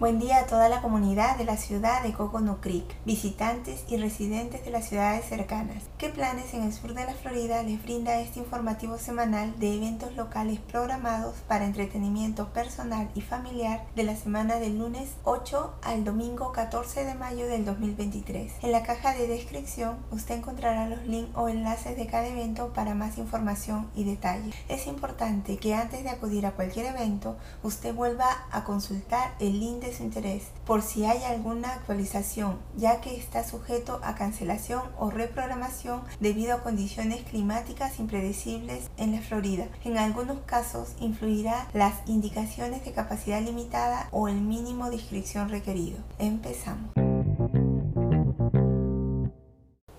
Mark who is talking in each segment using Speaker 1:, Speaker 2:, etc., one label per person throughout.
Speaker 1: Buen día a toda la comunidad de la ciudad de Coconut Creek, visitantes y residentes de las ciudades cercanas. ¿Qué planes en el sur de la Florida les brinda este informativo semanal de eventos locales programados para entretenimiento personal y familiar de la semana del lunes 8 al domingo 14 de mayo del 2023? En la caja de descripción usted encontrará los links o enlaces de cada evento para más información y detalles. Es importante que antes de acudir a cualquier evento usted vuelva a consultar el link de su interés por si hay alguna actualización, ya que está sujeto a cancelación o reprogramación debido a condiciones climáticas impredecibles en la Florida. En algunos casos influirá las indicaciones de capacidad limitada o el mínimo de inscripción requerido. Empezamos.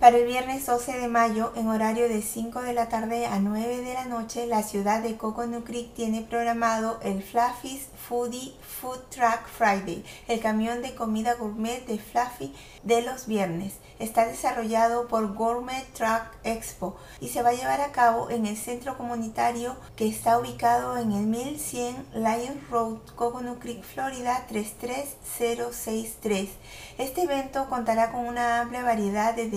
Speaker 1: Para el viernes 12 de mayo, en horario de 5 de la tarde a 9 de la noche, la ciudad de Coconut Creek tiene programado el Fluffy's Foodie Food Truck Friday, el camión de comida gourmet de Fluffy de los viernes. Está desarrollado por Gourmet Truck Expo y se va a llevar a cabo en el centro comunitario que está ubicado en el 1100 Lions Road, Coconut Creek, Florida 33063. Este evento contará con una amplia variedad de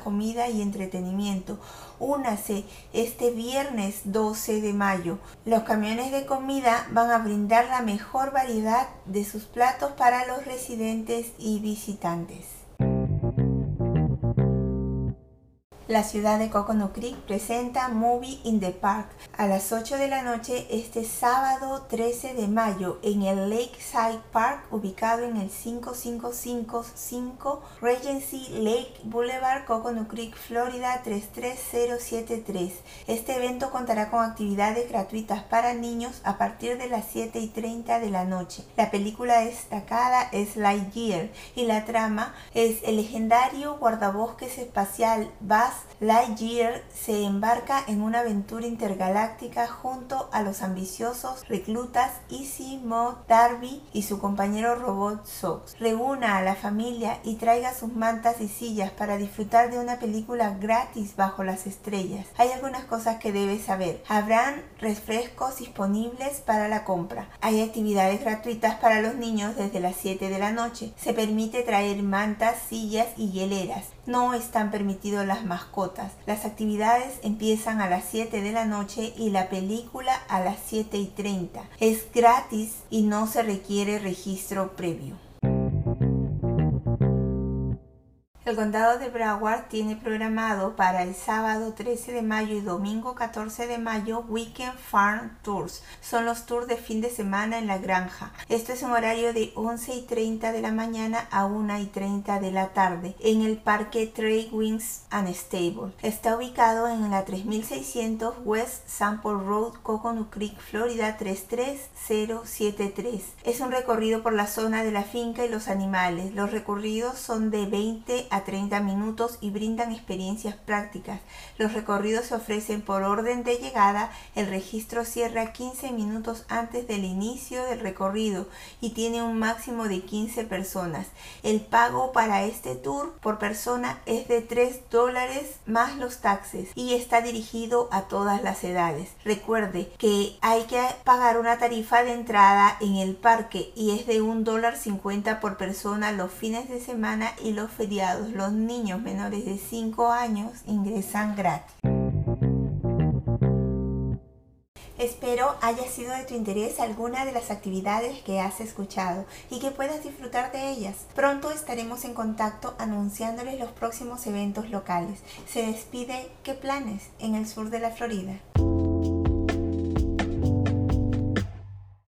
Speaker 1: comida y entretenimiento. Únase este viernes 12 de mayo. Los camiones de comida van a brindar la mejor variedad de sus platos para los residentes y visitantes. La ciudad de Coconut Creek presenta Movie in the Park a las 8 de la noche este sábado 13 de mayo en el Lakeside Park ubicado en el 5555 Regency Lake Boulevard, Coconut Creek, Florida 33073. Este evento contará con actividades gratuitas para niños a partir de las 7 y 30 de la noche. La película destacada es Lightyear y la trama es el legendario guardabosques espacial Buzz Lightyear se embarca en una aventura intergaláctica junto a los ambiciosos reclutas Easy Darby y su compañero robot Sox. Reúna a la familia y traiga sus mantas y sillas para disfrutar de una película gratis bajo las estrellas. Hay algunas cosas que debes saber. Habrán refrescos disponibles para la compra. Hay actividades gratuitas para los niños desde las 7 de la noche. Se permite traer mantas, sillas y hieleras. No están permitidos las mascotas. Las actividades empiezan a las 7 de la noche y la película a las 7 y 30. Es gratis y no se requiere registro previo. El condado de Broward tiene programado para el sábado 13 de mayo y domingo 14 de mayo Weekend Farm Tours. Son los tours de fin de semana en la granja. Esto es un horario de 11 y 30 de la mañana a 1 y 30 de la tarde en el parque Trade Wings and Stable. Está ubicado en la 3600 West Sample Road, Coconut Creek, Florida 33073. Es un recorrido por la zona de la finca y los animales. Los recorridos son de 20 a 30 minutos y brindan experiencias prácticas. Los recorridos se ofrecen por orden de llegada. El registro cierra 15 minutos antes del inicio del recorrido y tiene un máximo de 15 personas. El pago para este tour por persona es de 3 dólares más los taxes y está dirigido a todas las edades. Recuerde que hay que pagar una tarifa de entrada en el parque y es de un dólar 50 por persona los fines de semana y los feriados los niños menores de 5 años ingresan gratis. Espero haya sido de tu interés alguna de las actividades que has escuchado y que puedas disfrutar de ellas. Pronto estaremos en contacto anunciándoles los próximos eventos locales. Se despide ¿Qué planes en el sur de la Florida?